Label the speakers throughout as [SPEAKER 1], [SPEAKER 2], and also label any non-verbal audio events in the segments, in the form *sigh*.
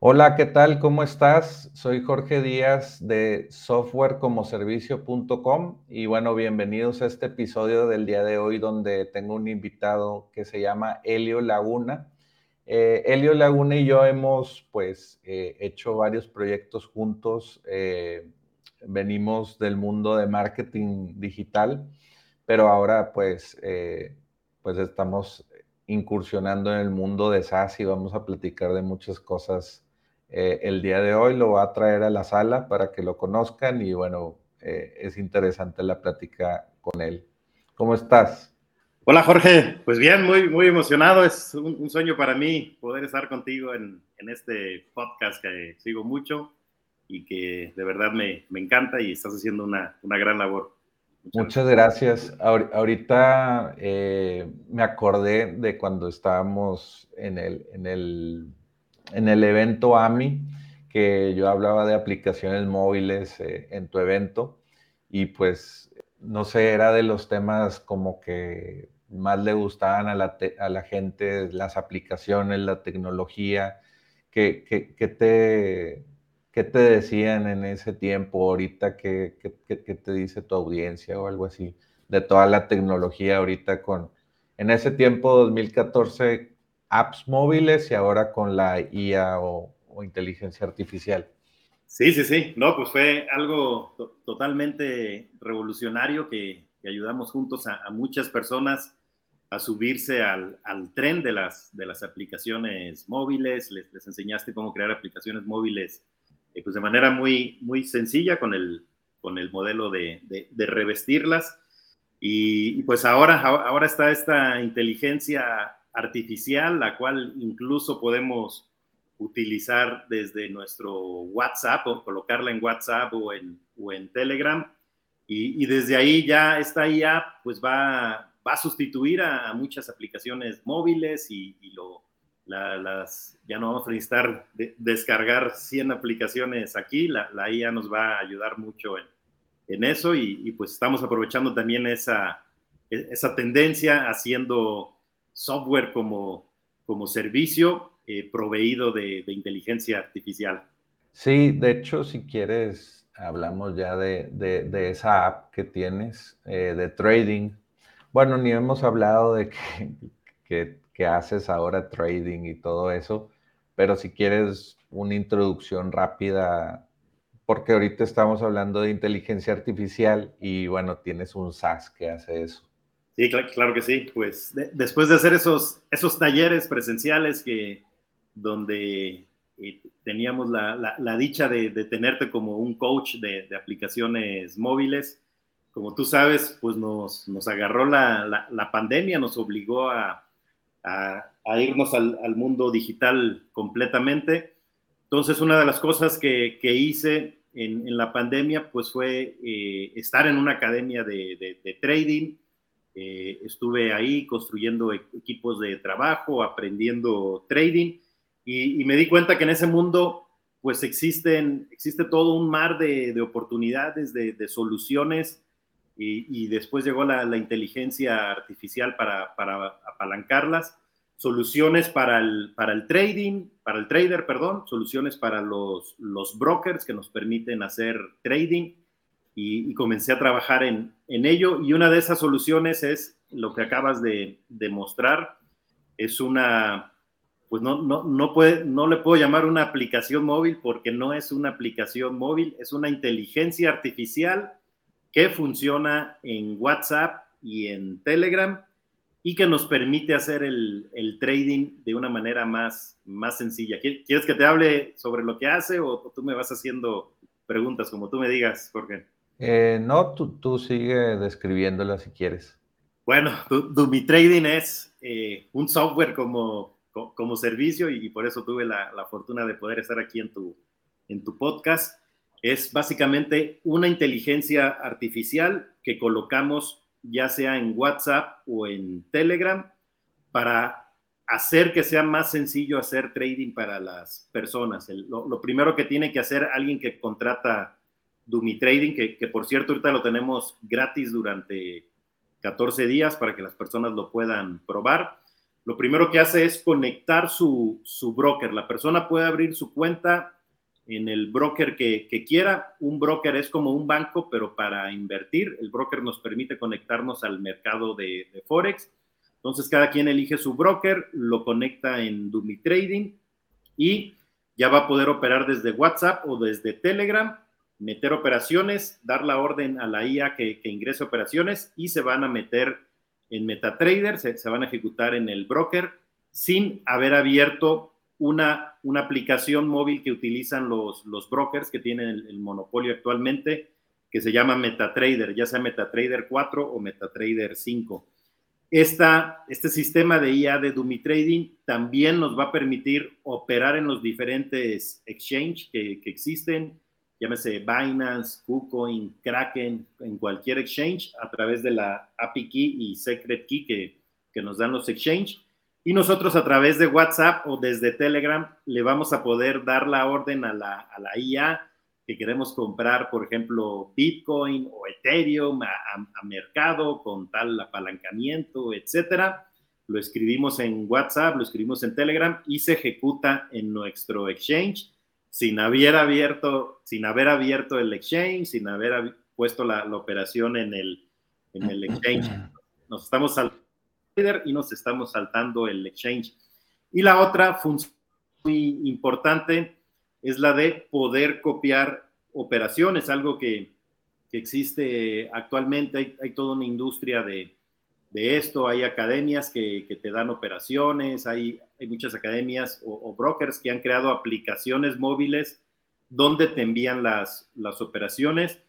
[SPEAKER 1] Hola, ¿qué tal? ¿Cómo estás? Soy Jorge Díaz de softwarecomoservicio.com y bueno, bienvenidos a este episodio del día de hoy donde tengo un invitado que se llama Helio Laguna. Eh, Helio Laguna y yo hemos pues eh, hecho varios proyectos juntos. Eh, venimos del mundo de marketing digital, pero ahora pues, pues estamos incursionando en el mundo de SaaS y vamos a platicar de muchas cosas eh, el día de hoy lo va a traer a la sala para que lo conozcan y bueno, eh, es interesante la plática con él. ¿Cómo estás?
[SPEAKER 2] Hola Jorge, pues bien, muy, muy emocionado. Es un, sueño para mí poder estar contigo en, en, este podcast que sigo mucho y que de verdad me, me encanta y estás haciendo una, una gran labor.
[SPEAKER 1] Muchas, gracias. Ahorita eh, me acordé de cuando estábamos en el, en el en el evento AMI, que yo hablaba de aplicaciones móviles eh, en tu evento, y pues, no sé, era de los temas como que más le gustaban a la, gente, las aplicaciones, la tecnología, ¿qué, qué, te, qué te decían en ese tiempo? Ahorita, ¿qué, ¿qué, te dice tu audiencia o algo así? De toda la tecnología ahorita con, en ese tiempo, 2014, apps móviles y ahora con la IA o, inteligencia artificial.
[SPEAKER 2] Sí, sí, sí. No, pues fue algo totalmente revolucionario que, ayudamos juntos a, muchas personas a subirse al, tren de las, de las aplicaciones móviles. Les, enseñaste cómo crear aplicaciones móviles eh, pues de manera muy, muy sencilla con el, con el modelo de, revestirlas. Y, y, pues ahora, ahora está esta inteligencia artificial, la cual incluso podemos utilizar desde nuestro WhatsApp o colocarla en WhatsApp o en, Telegram. Y, desde ahí ya esta IA pues va, va a sustituir a, muchas aplicaciones móviles y, lo, las, ya no vamos a necesitar descargar 100 aplicaciones aquí, la, la, IA nos va a ayudar mucho en, en eso y, pues estamos aprovechando también esa, esa tendencia haciendo software como, como servicio eh, proveído de, inteligencia artificial.
[SPEAKER 1] Sí, de hecho, si quieres, hablamos ya de, de, esa app que tienes eh, de trading. Bueno, ni hemos hablado de *laughs* que, que, haces ahora trading y todo eso, pero si quieres una introducción rápida, porque ahorita estamos hablando de inteligencia artificial y bueno, tienes un SaaS que hace eso.
[SPEAKER 2] Sí, claro, que sí. Pues después de hacer esos, esos talleres presenciales que, donde eh, teníamos la, la, dicha de, de, tenerte como un coach de, de, aplicaciones móviles, como tú sabes, pues nos, nos agarró la, la, pandemia, nos obligó a, a, irnos al, al, mundo digital completamente. Entonces, una de las cosas que, que hice en, en, la pandemia, pues fue eh, estar en una academia de, de trading, eh, estuve ahí construyendo e-, equipos de trabajo, aprendiendo trading y, me di cuenta que en ese mundo pues existen, existe todo un mar de, oportunidades, de, soluciones y, después llegó la, inteligencia artificial para, apalancarlas, soluciones para el, para el trading, para el trader, perdón, soluciones para los, los brokers que nos permiten hacer trading y, comencé a trabajar en, en, ello. Y una de esas soluciones es lo que acabas de, de mostrar. Es una, pues no, no, no, puede, no le puedo llamar una aplicación móvil porque no es una aplicación móvil, es una inteligencia artificial que funciona en WhatsApp y en Telegram y que nos permite hacer el, el, trading de una manera más, más sencilla. ¿Quieres que te hable sobre lo que hace o tú me vas haciendo preguntas como tú me digas, Jorge?
[SPEAKER 1] Eh, no, tú, tú sigue describiéndola si quieres.
[SPEAKER 2] Bueno, mi Trading es eh, un software como, como servicio y, por eso tuve la, la, fortuna de poder estar aquí en tu, en tu podcast. Es básicamente una inteligencia artificial que colocamos ya sea en WhatsApp o en Telegram para hacer que sea más sencillo hacer trading para las personas. lo, lo, primero que tiene que hacer alguien que contrata Dumi Trading, que, por cierto ahorita lo tenemos gratis durante 14 días para que las personas lo puedan probar. lo primero que hace es conectar su, su broker. La persona puede abrir su cuenta en el broker que, quiera. Un broker es como un banco, pero para invertir. El broker nos permite conectarnos al mercado de, Forex. Entonces, cada quien elige su broker, lo conecta en Dumi Trading y ya va a poder operar desde WhatsApp o desde Telegram, meter operaciones, dar la orden a la IA que, ingrese operaciones y se van a meter en MetaTrader, se, van a ejecutar en el broker sin haber abierto una, una aplicación móvil que utilizan los, los brokers que tienen el, monopolio actualmente, que se llama MetaTrader, ya sea MetaTrader 4 o MetaTrader 5. Esta, este sistema de IA de Dumi Trading también nos va a permitir operar en los diferentes exchanges que existen, llámese Binance, KuCoin, Kraken, en cualquier exchange, a través de la API Key y Secret Key que, que nos dan los exchanges y nosotros a través de WhatsApp o desde Telegram le vamos a poder dar la orden a la, a la IA que queremos comprar, por ejemplo, Bitcoin o Ethereum a, a, mercado con tal apalancamiento, etcétera. Lo escribimos en WhatsApp, lo escribimos en Telegram y se ejecuta en nuestro exchange sin haber abierto, sin haber abierto el exchange, sin haber puesto la, la operación en el, en el exchange. Nos estamos saltando y nos estamos saltando el exchange. Y la otra función muy importante es la de poder copiar operaciones, algo que, existe actualmente. Hay, toda una industria de, esto, hay academias que, te dan operaciones, hay, muchas academias o, brokers que han creado aplicaciones móviles donde te envían las, operaciones,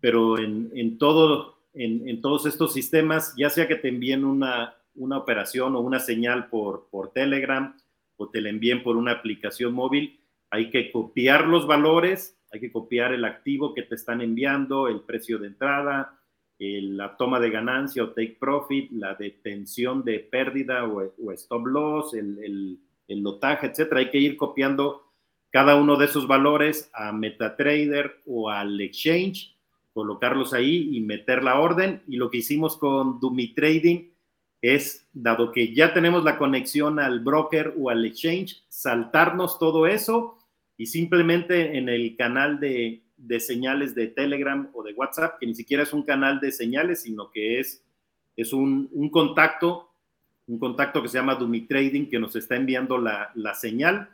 [SPEAKER 2] pero en, en, todo, en, en, todos estos sistemas, ya sea que te envíen una, una operación o una señal por, por Telegram o te la envíen por una aplicación móvil, hay que copiar los valores, hay que copiar el activo que te están enviando, el precio de entrada, la toma de ganancia o take profit, la detención de pérdida o, stop loss, el, el, el lotaje, etcétera. Hay que ir copiando cada uno de esos valores a MetaTrader o al exchange, colocarlos ahí y meter la orden. Y lo que hicimos con Dumi Trading es, dado que ya tenemos la conexión al broker o al exchange, saltarnos todo eso y simplemente en el canal de, señales de Telegram o de WhatsApp, que ni siquiera es un canal de señales, sino que es, es un, contacto, un contacto que se llama Dumi Trading, que nos está enviando la, señal.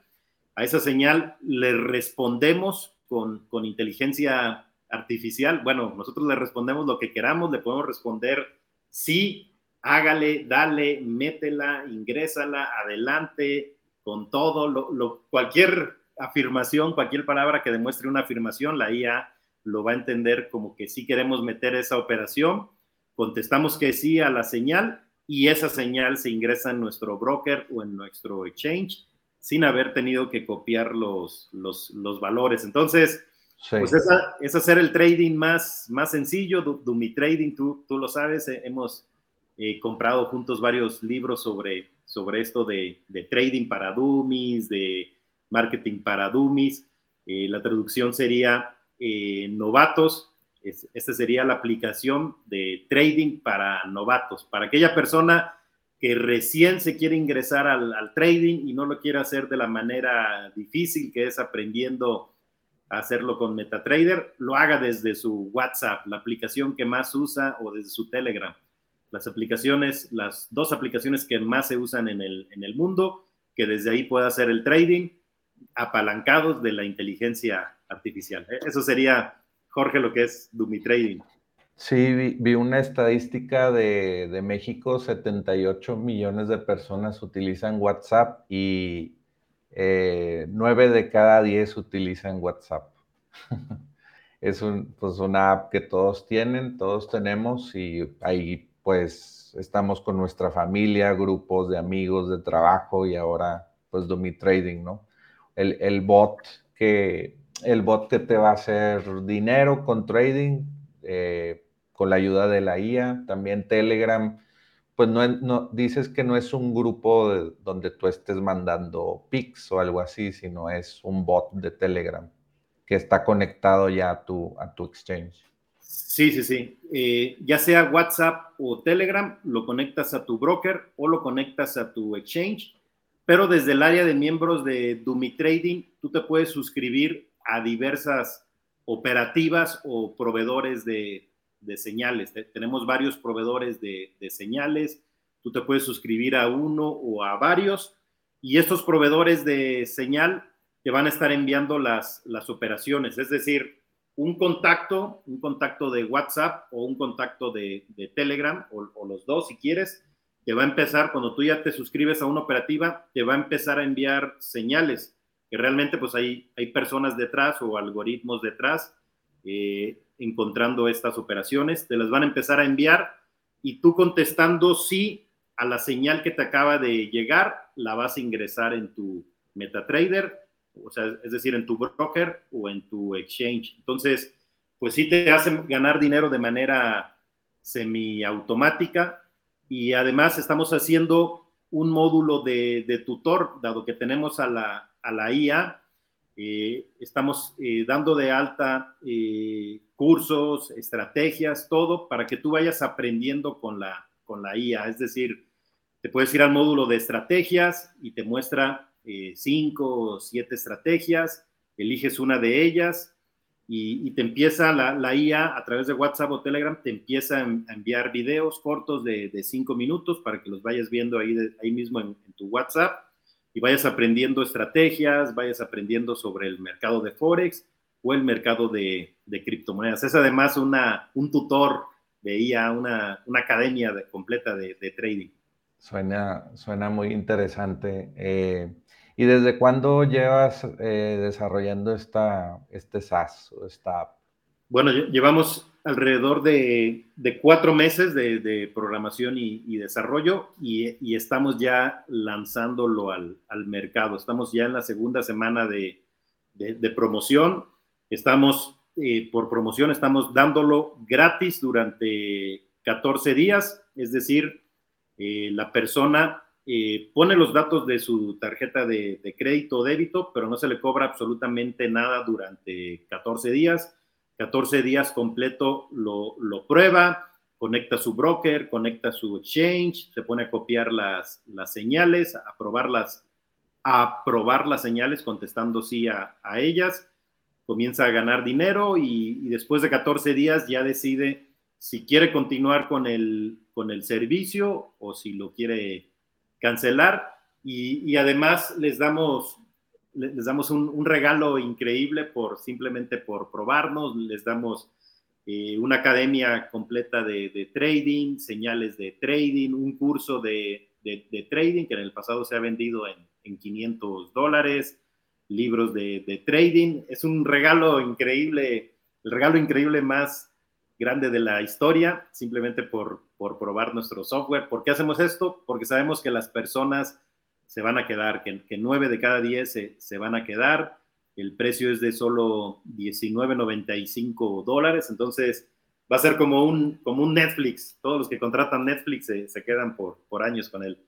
[SPEAKER 2] A esa señal le respondemos con, con inteligencia artificial. Bueno, nosotros le respondemos lo que queramos, le podemos responder sí hágale, dale, métela, ingrésala, adelante, con todo, lo, cualquier afirmación, cualquier palabra que demuestre una afirmación, la IA lo va a entender como que sí queremos meter esa operación, contestamos que sí a la señal y esa señal se ingresa en nuestro broker o en nuestro exchange sin haber tenido que copiar los, los, valores. Entonces, pues esa, es hacer el trading más, más sencillo, Dumi Trading, tú, tú lo sabes, eh, hemos He comprado juntos varios libros sobre, sobre esto de, trading para dummies, de marketing para dummies. Eh, la traducción sería eh, novatos. esta sería la aplicación de trading para novatos, para aquella persona que recién se quiere ingresar al, trading y no lo quiere hacer de la manera difícil, que es aprendiendo a hacerlo con MetaTrader, lo haga desde su WhatsApp, la aplicación que más usa, o desde su Telegram las aplicaciones, las dos aplicaciones que más se usan en el, en el mundo, que desde ahí pueda hacer el trading apalancados de la inteligencia artificial. E, eso sería, Jorge, lo que es Dumi Trading.
[SPEAKER 1] Sí, vi, una estadística de, de, México, 78 millones de personas utilizan WhatsApp y eh, 9 de cada 10 utilizan WhatsApp. *laughs* es un, pues una app que todos tienen, todos tenemos y ahí pues estamos con nuestra familia, grupos de amigos de trabajo y ahora pues Dumi Trading, ¿no? El, bot que el bot que te va a hacer dinero con trading, eh, con la ayuda de la IA, también Telegram, pues no, no dices que no es un grupo donde tú estés mandando pics o algo así, sino es un bot de Telegram que está conectado ya a tu, a tu exchange.
[SPEAKER 2] Sí, sí, sí. Eh, ya sea WhatsApp o Telegram, lo conectas a tu broker o lo conectas a tu exchange, pero desde el área de miembros de Dumi Trading, tú te puedes suscribir a diversas operativas o proveedores de, señales. tenemos varios proveedores de, señales, tú te puedes suscribir a uno o a varios. Y estos proveedores de señal te van a estar enviando las, las operaciones, es decir, un contacto, un contacto de WhatsApp o un contacto de, Telegram o, los dos si quieres, te va a empezar, cuando tú ya te suscribes a una operativa, te va a empezar a enviar señales, que realmente pues hay, hay personas detrás o algoritmos detrás eh, encontrando estas operaciones, te las van a empezar a enviar y tú contestando sí a la señal que te acaba de llegar, la vas a ingresar en tu MetaTrader o sea, es decir, en tu broker o en tu exchange. Entonces, pues sí te hacen ganar dinero de manera semiautomática y además estamos haciendo un módulo de, tutor, dado que tenemos a la, a la IA, eh, estamos eh, dando de alta eh, cursos, estrategias, todo para que tú vayas aprendiendo con la, con la IA. Es decir, te puedes ir al módulo de estrategias y te muestra cinco o siete estrategias, eliges una de ellas y, te empieza la, IA a través de WhatsApp o Telegram, te empieza a enviar videos cortos de, cinco minutos para que los vayas viendo ahí, ahí mismo en, tu WhatsApp y vayas aprendiendo estrategias, vayas aprendiendo sobre el mercado de Forex o el mercado de, criptomonedas. Es además una, un tutor de IA, una, academia completa de, trading.
[SPEAKER 1] Suena, suena muy interesante. Eh, ¿Y desde cuándo llevas eh, desarrollando esta, este SaaS o esta app?
[SPEAKER 2] Bueno, llevamos alrededor de, cuatro meses de, programación y, desarrollo y, estamos ya lanzándolo al, mercado. Estamos ya en la segunda semana de, promoción. Estamos, eh, por promoción, estamos dándolo gratis durante 14 días, es decir, eh, la persona eh, pone los datos de su tarjeta de, crédito o débito, pero no se le cobra absolutamente nada durante 14 días. 14 días completo lo, prueba, conecta su broker, conecta su exchange, se pone a copiar las, las señales, a probarlas, a probar las señales contestando sí a, ellas, comienza a ganar dinero y, después de 14 días ya decide si quiere continuar con el, con el servicio o si lo quiere cancelar y, además les damos, les damos un, regalo increíble por simplemente por probarnos, les damos eh, una academia completa de, trading, señales de trading, un curso de, trading que en el pasado se ha vendido en, en 500 dólares, libros de, trading. Es un regalo increíble, el regalo increíble más grande de la historia, simplemente por, por probar nuestro software. ¿Por qué hacemos esto? Porque sabemos que las personas se van a quedar, que, 9 de cada 10 se, se, van a quedar. El precio es de solo 19.95 dólares, entonces va a ser como un, como un Netflix. Todos los que contratan Netflix se, se quedan por, por años con él.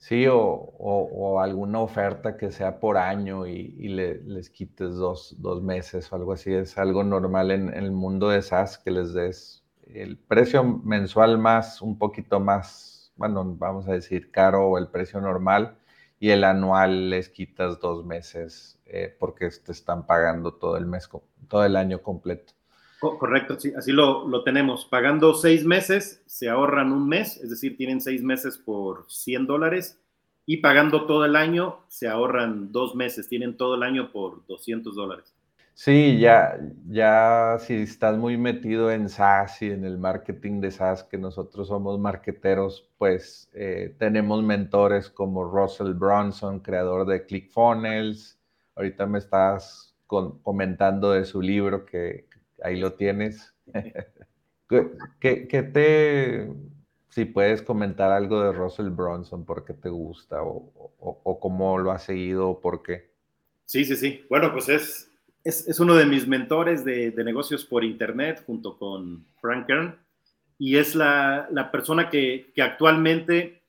[SPEAKER 1] Sí, o, o, alguna oferta que sea por año y, y le, les quites dos, dos, meses o algo así. Es algo normal en, el mundo de SaaS que les des el precio mensual más, un poquito más, bueno, vamos a decir caro o el precio normal, y el anual les quitas dos meses eh, porque te están pagando todo el mes, todo el año completo.
[SPEAKER 2] Correcto, sí, así lo, tenemos. Pagando seis meses, se ahorran un mes, es decir, tienen seis meses por 100 dólares, y pagando todo el año, se ahorran dos meses, tienen todo el año por 200 dólares.
[SPEAKER 1] Sí, ya, ya si estás muy metido en SaaS y en el marketing de SaaS, que nosotros somos marketeros, pues eh, tenemos mentores como Russell Bronson, creador de ClickFunnels. Ahorita me estás comentando de su libro, que ahí lo tienes. *laughs* ¿Qué, te, si puedes comentar algo de Russell Bronson, por qué te gusta o, o cómo lo has seguido o por qué?
[SPEAKER 2] Sí, sí, sí. Bueno, pues es, es, uno de mis mentores de, negocios por Internet junto con Frank Kern y es la, persona que, actualmente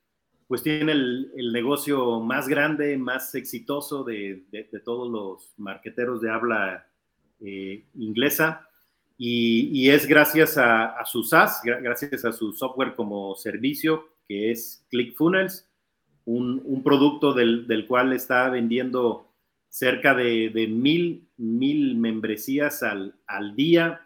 [SPEAKER 2] pues tiene el, negocio más grande, más exitoso de, todos los marqueteros de habla eh, inglesa. Y, es gracias a, su SaaS, gracias a su software como servicio, que es ClickFunnels, un, un producto del, del, cual está vendiendo cerca de, de mil, mil membresías al, al día,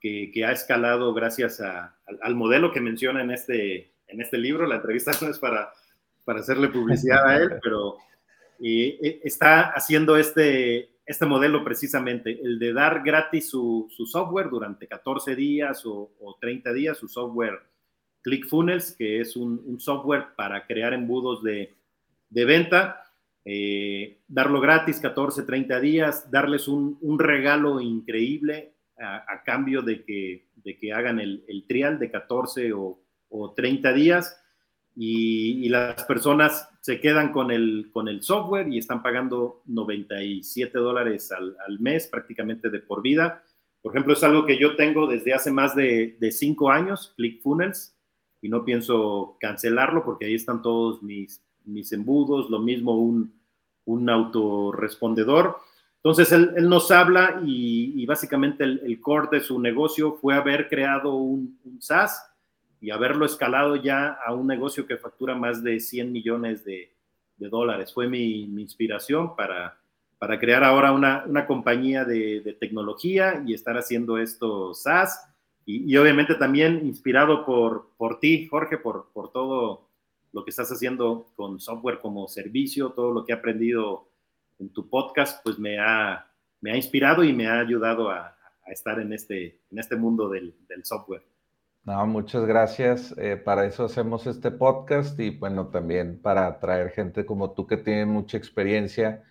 [SPEAKER 2] que, que, ha escalado gracias a, al, modelo que menciona en este, en este libro. La entrevista *laughs* no es para, para hacerle publicidad a él, pero eh, está haciendo este, este modelo precisamente, el de dar gratis su, su software durante 14 días o, o, 30 días, su software ClickFunnels, que es un, software para crear embudos de, de venta, eh, darlo gratis 14, 30 días, darles un, un regalo increíble a, a, cambio de que, de que hagan el, el trial de 14 o, o 30 días. Y, y, las personas se quedan con el, con el software y están pagando 97 dólares al, al, mes prácticamente de por vida. Por ejemplo, es algo que yo tengo desde hace más de, de cinco años, ClickFunnels, y no pienso cancelarlo porque ahí están todos mis, mis embudos, lo mismo un, un autorrespondedor. Entonces, él, él nos habla y, básicamente el, core de su negocio fue haber creado un SaaS y haberlo escalado ya a un negocio que factura más de 100 millones de, dólares. Fue mi, inspiración para, para crear ahora una, una compañía de, tecnología y estar haciendo esto SaaS. Y, obviamente también inspirado por, por ti, Jorge, por, por todo lo que estás haciendo con software como servicio, todo lo que he aprendido en tu podcast, pues me ha, me ha inspirado y me ha ayudado a, estar en este, en este mundo del software.
[SPEAKER 1] No, muchas gracias. Eh, para eso hacemos este podcast y bueno, también para traer gente como tú que tiene mucha experiencia.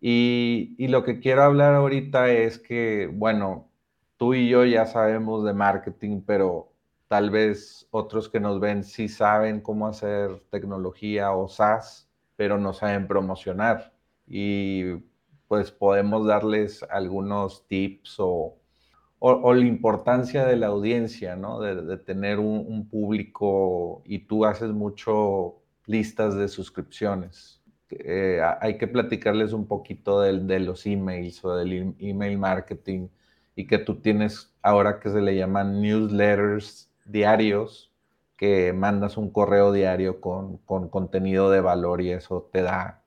[SPEAKER 1] Y, y, lo que quiero hablar ahorita es que, bueno, tú y yo ya sabemos de marketing, pero tal vez otros que nos ven sí saben cómo hacer tecnología o SaaS, pero no saben promocionar. Y pues podemos darles algunos tips o o, la importancia de la audiencia, ¿no? De, de tener un, público y tú haces mucho listas de suscripciones. Eh, hay que platicarles un poquito de, de, los emails o del email marketing y que tú tienes ahora que se le llaman newsletters diarios, que mandas un correo diario con, con contenido de valor y eso te da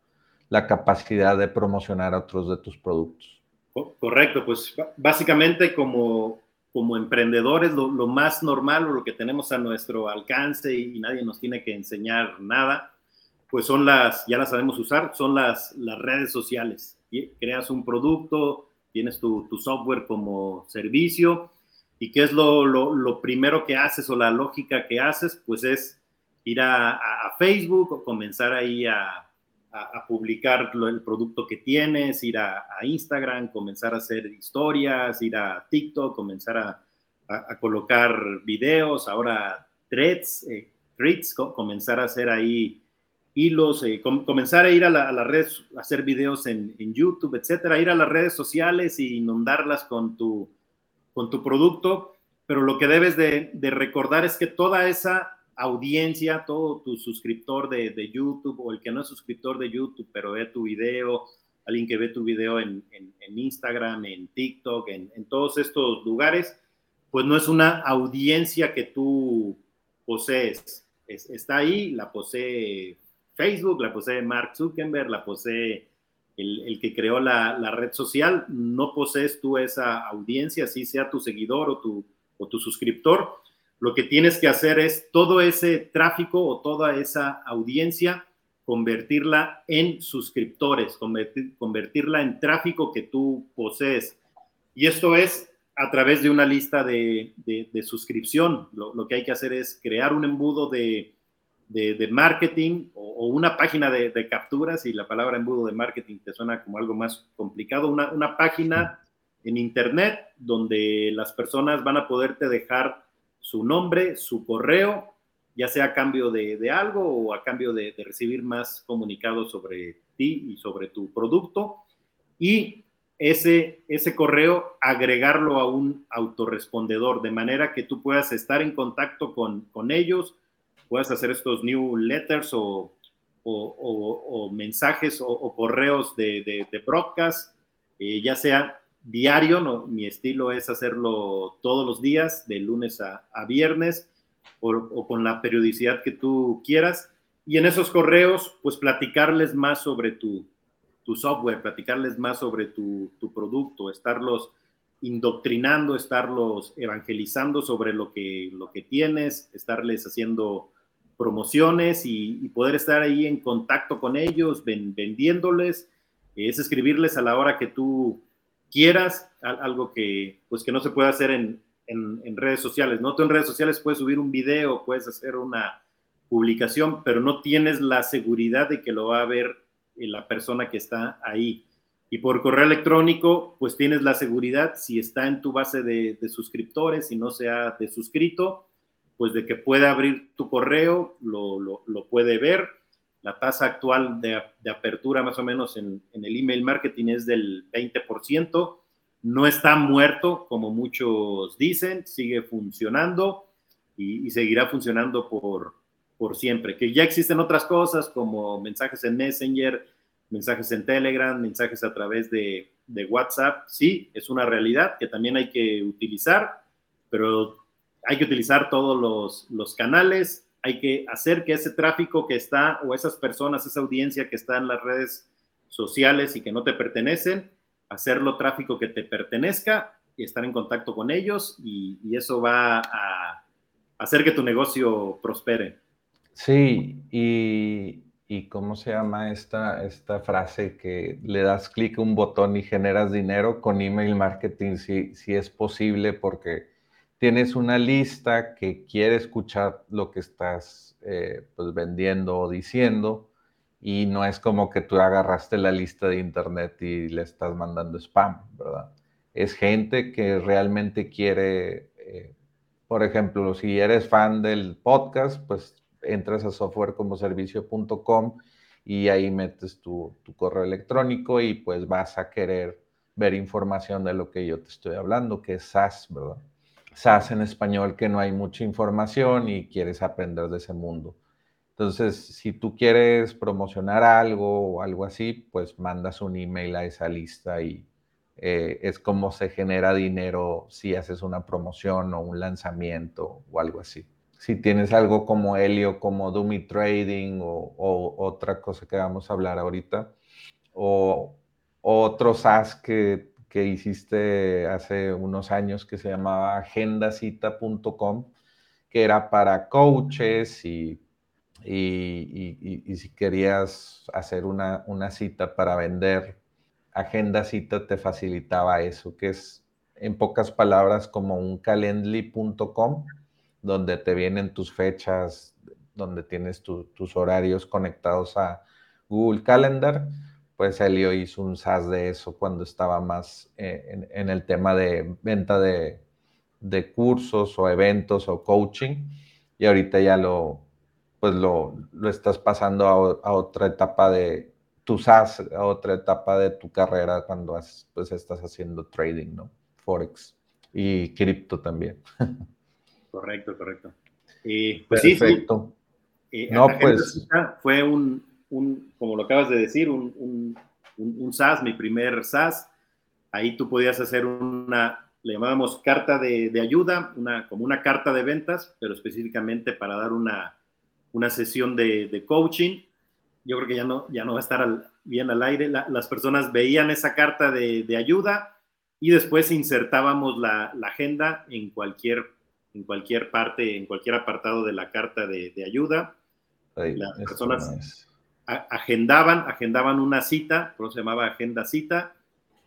[SPEAKER 1] la capacidad de promocionar otros de tus productos.
[SPEAKER 2] Correcto, pues básicamente como, como emprendedores lo, más normal o lo que tenemos a nuestro alcance y, nadie nos tiene que enseñar nada, pues son las, ya las sabemos usar, son las, las redes sociales. Creas un producto, tienes tu, tu software como servicio y qué es lo, lo, lo, primero que haces o la lógica que haces, pues es ir a, a Facebook o comenzar ahí a, a, a, publicar el producto que tienes, ir a, Instagram, comenzar a hacer historias, ir a TikTok, comenzar a, colocar videos, ahora threads, eh, comenzar a hacer ahí hilos, eh, com comenzar a ir a la, la red, hacer videos en, YouTube, etcétera, ir a las redes sociales e inundarlas con tu, con tu producto, pero lo que debes de, de recordar es que toda esa audiencia, todo tu suscriptor de, de, YouTube o el que no es suscriptor de YouTube, pero ve tu video, alguien que ve tu video en, en, Instagram, en TikTok, en, todos estos lugares, pues no es una audiencia que tú posees. Es, está ahí, la posee Facebook, la posee Mark Zuckerberg, la posee el, el que creó la, la, red social, no posees tú esa audiencia, si sea tu seguidor o tu, o tu suscriptor lo que tienes que hacer es todo ese tráfico o toda esa audiencia, convertirla en suscriptores, convertir, convertirla en tráfico que tú posees. Y esto es a través de una lista de, de, de suscripción. Lo, lo, que hay que hacer es crear un embudo de, de marketing o, o, una página de, capturas, y la palabra embudo de marketing te suena como algo más complicado, una, una página en Internet donde las personas van a poderte dejar su nombre, su correo, ya sea a cambio de, de algo o a cambio de, de, recibir más comunicados sobre ti y sobre tu producto. Y ese, ese correo agregarlo a un autorrespondedor, de manera que tú puedas estar en contacto con, con ellos, puedas hacer estos newsletters o, o, o, o mensajes o, correos de, de broadcast, eh, ya sea diario, no, mi estilo es hacerlo todos los días, de lunes a, viernes, o, con la periodicidad que tú quieras. Y en esos correos, pues platicarles más sobre tu, tu software, platicarles más sobre tu, tu, producto, estarlos indoctrinando, estarlos evangelizando sobre lo que, lo que tienes, estarles haciendo promociones y, poder estar ahí en contacto con ellos, vendiéndoles, es escribirles a la hora que tú quieras, algo que, pues, que no se puede hacer en, en, redes sociales. ¿no? Tú en redes sociales puedes subir un video, puedes hacer una publicación, pero no tienes la seguridad de que lo va a ver eh, la persona que está ahí. Y por correo electrónico, pues tienes la seguridad, si está en tu base de, suscriptores, si no se ha desuscrito, pues de que puede abrir tu correo, lo, lo, puede ver. La tasa actual de, de apertura más o menos en, en, el email marketing es del 20%. No está muerto, como muchos dicen, sigue funcionando y, y seguirá funcionando por, por siempre. Que ya existen otras cosas como mensajes en Messenger, mensajes en Telegram, mensajes a través de, WhatsApp. Sí, es una realidad que también hay que utilizar, pero hay que utilizar todos los, los canales, hay que hacer que ese tráfico que está o esas personas, esa audiencia que está en las redes sociales y que no te pertenecen, hacerlo tráfico que te pertenezca y estar en contacto con ellos y, y eso va a hacer que tu negocio prospere.
[SPEAKER 1] Sí, y, y cómo se llama esta, esta frase que le das clic a un botón y generas dinero con email marketing, si, si es posible, porque tienes una lista que quiere escuchar lo que estás eh, pues, vendiendo o diciendo y no es como que tú agarraste la lista de internet y le estás mandando spam, ¿verdad? Es gente que realmente quiere, eh, por ejemplo, si eres fan del podcast, pues entras a softwarecomoservicio.com y ahí metes tu, correo electrónico y pues vas a querer ver información de lo que yo te estoy hablando, que es SaaS, ¿verdad? SaaS en español, que no hay mucha información y quieres aprender de ese mundo. Entonces, si tú quieres promocionar algo o algo así, pues mandas un email a esa lista y eh, es como se genera dinero si haces una promoción o un lanzamiento o algo así si tienes algo como Helio, como Dummy Trading o, otra cosa que vamos a hablar ahorita, o, otro SaaS que, que, hiciste hace unos años que se llamaba agendacita.com, que era para coaches y, y, si querías hacer una, una cita para vender, Agendacita te facilitaba eso, que es en pocas palabras como un calendly.com donde te vienen tus fechas, donde tienes tus horarios conectados a Google Calendar, pues Helio hizo un SaaS de eso cuando estaba más eh, en, el tema de venta de, cursos o eventos o coaching y ahorita ya lo, pues lo, estás pasando a, otra etapa de tu SaaS, a otra etapa de tu carrera cuando pues estás haciendo trading, ¿no? Forex y cripto también. *laughs*
[SPEAKER 2] Correcto, correcto. Eh, pues Perfecto. sí, sí. no, pues. Fue un, un, como lo acabas de decir, un, un, un, SaaS, mi primer SaaS. Ahí tú podías hacer una, le llamábamos carta de, de, ayuda, una, como una carta de ventas, pero específicamente para dar una, una sesión de, de, coaching. Yo creo que ya no, ya no va a estar bien al aire. las personas veían esa carta de, de ayuda y después insertábamos la, la, agenda en cualquier en cualquier parte, en cualquier apartado de la carta de, ayuda. Las personas agendaban, agendaban una cita, por se llamaba agenda cita,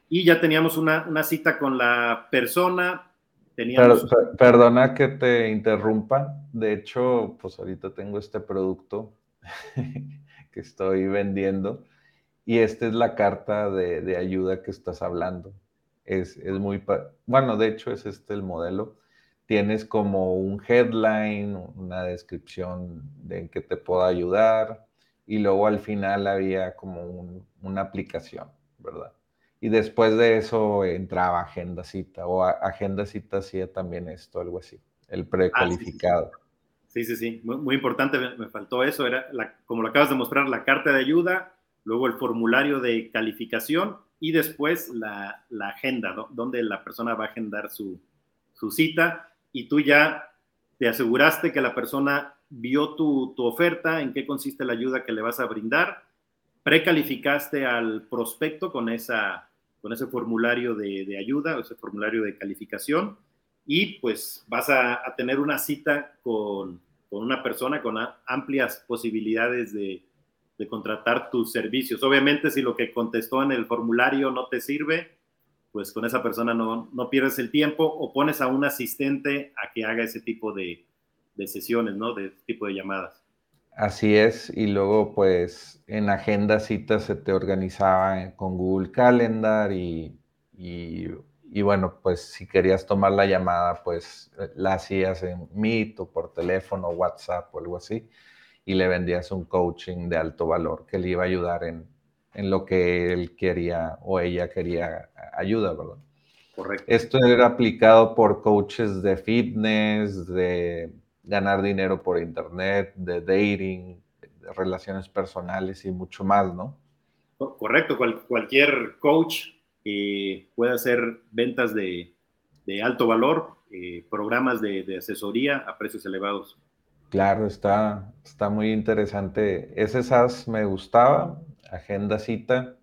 [SPEAKER 2] y ya teníamos una, una cita con la persona. Teníamos...
[SPEAKER 1] perdona que te interrumpa. De hecho, pues ahorita tengo este producto *laughs* que estoy vendiendo y esta es la carta de, de ayuda que estás hablando. Es, es muy, bueno, de hecho es este el modelo tienes como un headline, una descripción de en qué te puedo ayudar y luego al final había como una aplicación, ¿verdad? Y después de eso entraba Agenda Cita o Agenda Cita hacía también esto, algo así, el ah, precalificado.
[SPEAKER 2] sí, sí, sí, Muy, importante, me, faltó eso, era como lo acabas de mostrar, la carta de ayuda, luego el formulario de calificación y después la, agenda, donde la persona va a agendar su, su, cita y tú ya te aseguraste que la persona vio tu, tu oferta, en qué consiste la ayuda que le vas a brindar, precalificaste al prospecto con, esa, con ese formulario de, de ayuda, ese formulario de calificación y pues vas a, tener una cita con, una persona con amplias posibilidades de, contratar tus servicios. Obviamente, si lo que contestó en el formulario no te sirve, pues con esa persona no, pierdes el tiempo o pones a un asistente a que haga ese tipo de, sesiones, ¿no? De ese tipo de llamadas.
[SPEAKER 1] Así es, y luego pues en agenda citas se te organizaba con Google Calendar y y bueno, pues si querías tomar la llamada, pues eh, la hacías en Meet o por teléfono, WhatsApp o algo así, y le vendías un coaching de alto valor que le iba a ayudar en, en lo que él quería o ella quería ayuda, ¿verdad?
[SPEAKER 2] Correcto.
[SPEAKER 1] Esto era aplicado por coaches de fitness, de ganar dinero por internet, de dating, de relaciones personales y mucho más, ¿no?
[SPEAKER 2] Correcto, cualquier coach eh, puede hacer ventas de, alto valor, eh, programas de, asesoría a precios elevados.
[SPEAKER 1] Claro, está, está muy interesante. Ese SAS me gustaba, Agenda Cita.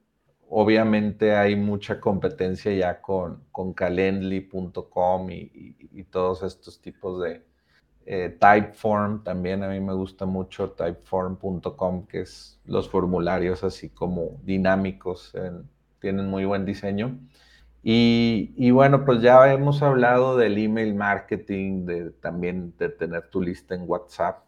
[SPEAKER 1] Obviamente hay mucha competencia ya con, con Calendly.com y, todos estos tipos de eh, Typeform. También a mí me gusta mucho Typeform.com, que es los formularios así como dinámicos en, tienen muy buen diseño. Y, bueno, pues ya hemos hablado del email marketing, de también de tener tu lista en WhatsApp,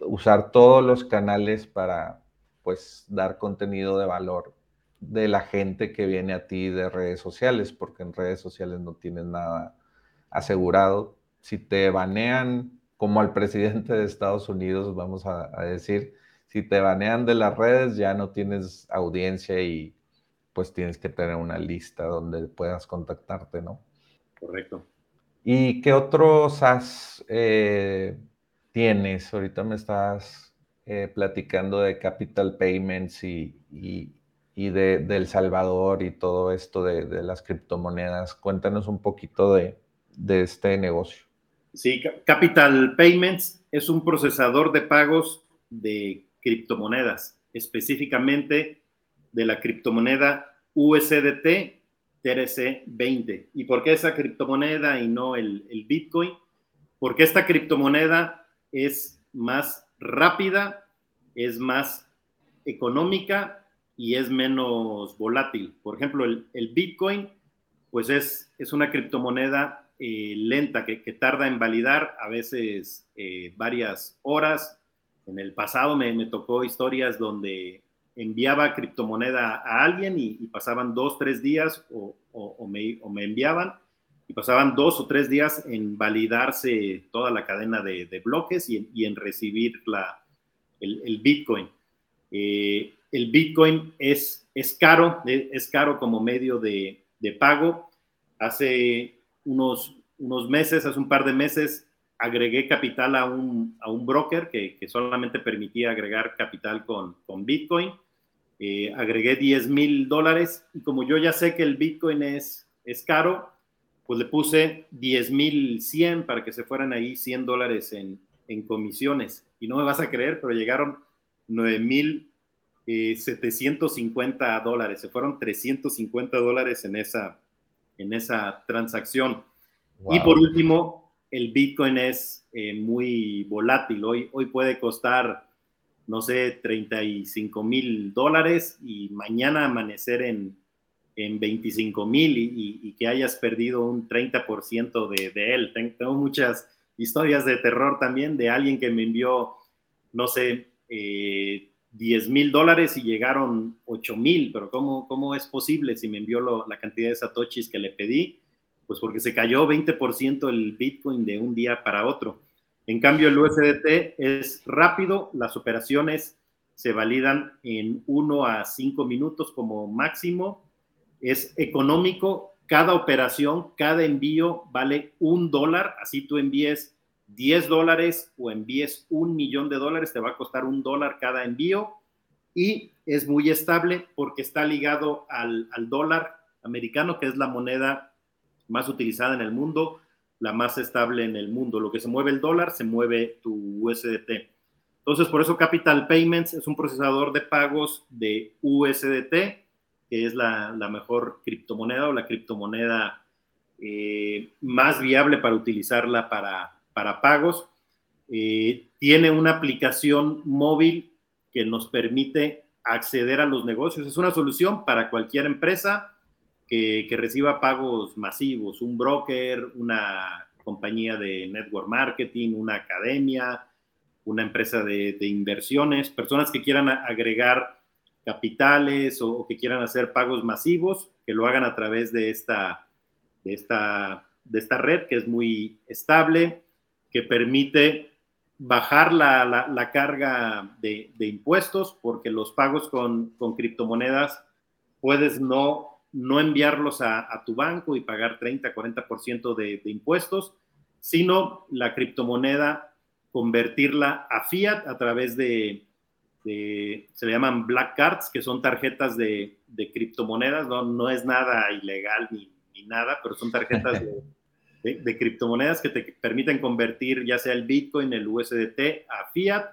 [SPEAKER 1] usar todos los canales para pues dar contenido de valor de la gente que viene a ti de redes sociales, porque en redes sociales no tienes nada asegurado. Si te banean, como al presidente de Estados Unidos, vamos a decir, si te banean de las redes, ya no tienes audiencia y, pues tienes que tener una lista donde puedas contactarte, ¿no?
[SPEAKER 2] Correcto.
[SPEAKER 1] ¿Y qué otros SaaS eh, tienes? Ahorita me estás eh, platicando de Capital Payments y, de, El Salvador y todo esto de, las criptomonedas. Cuéntanos un poquito de, de este negocio.
[SPEAKER 2] Sí, Capital Payments es un procesador de pagos de criptomonedas, específicamente de la criptomoneda USDT TRC20. ¿Y por qué esa criptomoneda y no el, Bitcoin? Porque esta criptomoneda es más rápida, es más económica y es menos volátil. Por ejemplo, el, Bitcoin, pues es, es una criptomoneda eh, lenta que, tarda en validar a veces eh, varias horas. En el pasado me, me, tocó historias donde enviaba criptomoneda a alguien y, pasaban dos, tres días o, me, enviaban y pasaban dos o tres días en validarse toda la cadena de, bloques y, en recibir la, el, Bitcoin. Eh, el Bitcoin es, es caro, es caro como medio de, pago. Hace unos, unos meses, hace un par de meses, agregué capital a un, a un broker que, que, solamente permitía agregar capital con, con Bitcoin eh, agregué 10 mil dólares y como yo ya sé que el Bitcoin es, es caro, pues le puse 10 mil 100 para que se fueran ahí 100 dólares en, en comisiones. Y no me vas a creer, pero llegaron 9 mil 750 eh, dólares. Se fueron 350 dólares en esa, en esa transacción. Y por último, el Bitcoin es eh, muy volátil. Hoy, hoy puede costar no sé, 35 mil dólares y mañana amanecer en, en 25 mil y, que hayas perdido un 30% de, de él. Tengo muchas historias de terror también de alguien que me envió, no sé, eh, 10 mil dólares y llegaron 8 mil, pero ¿cómo, ¿cómo es posible si me envió la cantidad de satoshis que le pedí? Pues porque se cayó 20% el Bitcoin de un día para otro. En cambio, el USDT es rápido, las operaciones se validan en 1 a 5 minutos como máximo, es económico, cada operación, cada envío vale un dólar, así tú envíes 10 dólares o envíes un millón de dólares, te va a costar un dólar cada envío y es muy estable porque está ligado al, dólar americano, que es la moneda más utilizada en el mundo, la más estable en el mundo. Lo que se mueve el dólar, se mueve tu USDT. Entonces, por eso Capital Payments es un procesador de pagos de USDT, que es la, mejor criptomoneda o la criptomoneda eh, más viable para utilizarla para, para pagos. Eh, tiene una aplicación móvil que nos permite acceder a los negocios. Es una solución para cualquier empresa que, reciba pagos masivos, un broker, una compañía de network marketing, una academia, una empresa de, inversiones, personas que quieran agregar capitales o, que quieran hacer pagos masivos, que lo hagan a través de esta, de esta, de esta red que es muy estable, que permite bajar la, carga de, impuestos, porque los pagos con, criptomonedas puedes no, no enviarlos a, tu banco y pagar 30, 40% de, de impuestos, sino la criptomoneda convertirla a fiat a través de, se le llaman black cards, que son tarjetas de, criptomonedas, no, no es nada ilegal ni, ni nada, pero son tarjetas de *laughs* de, criptomonedas que te permiten convertir ya sea el Bitcoin, el USDT a fiat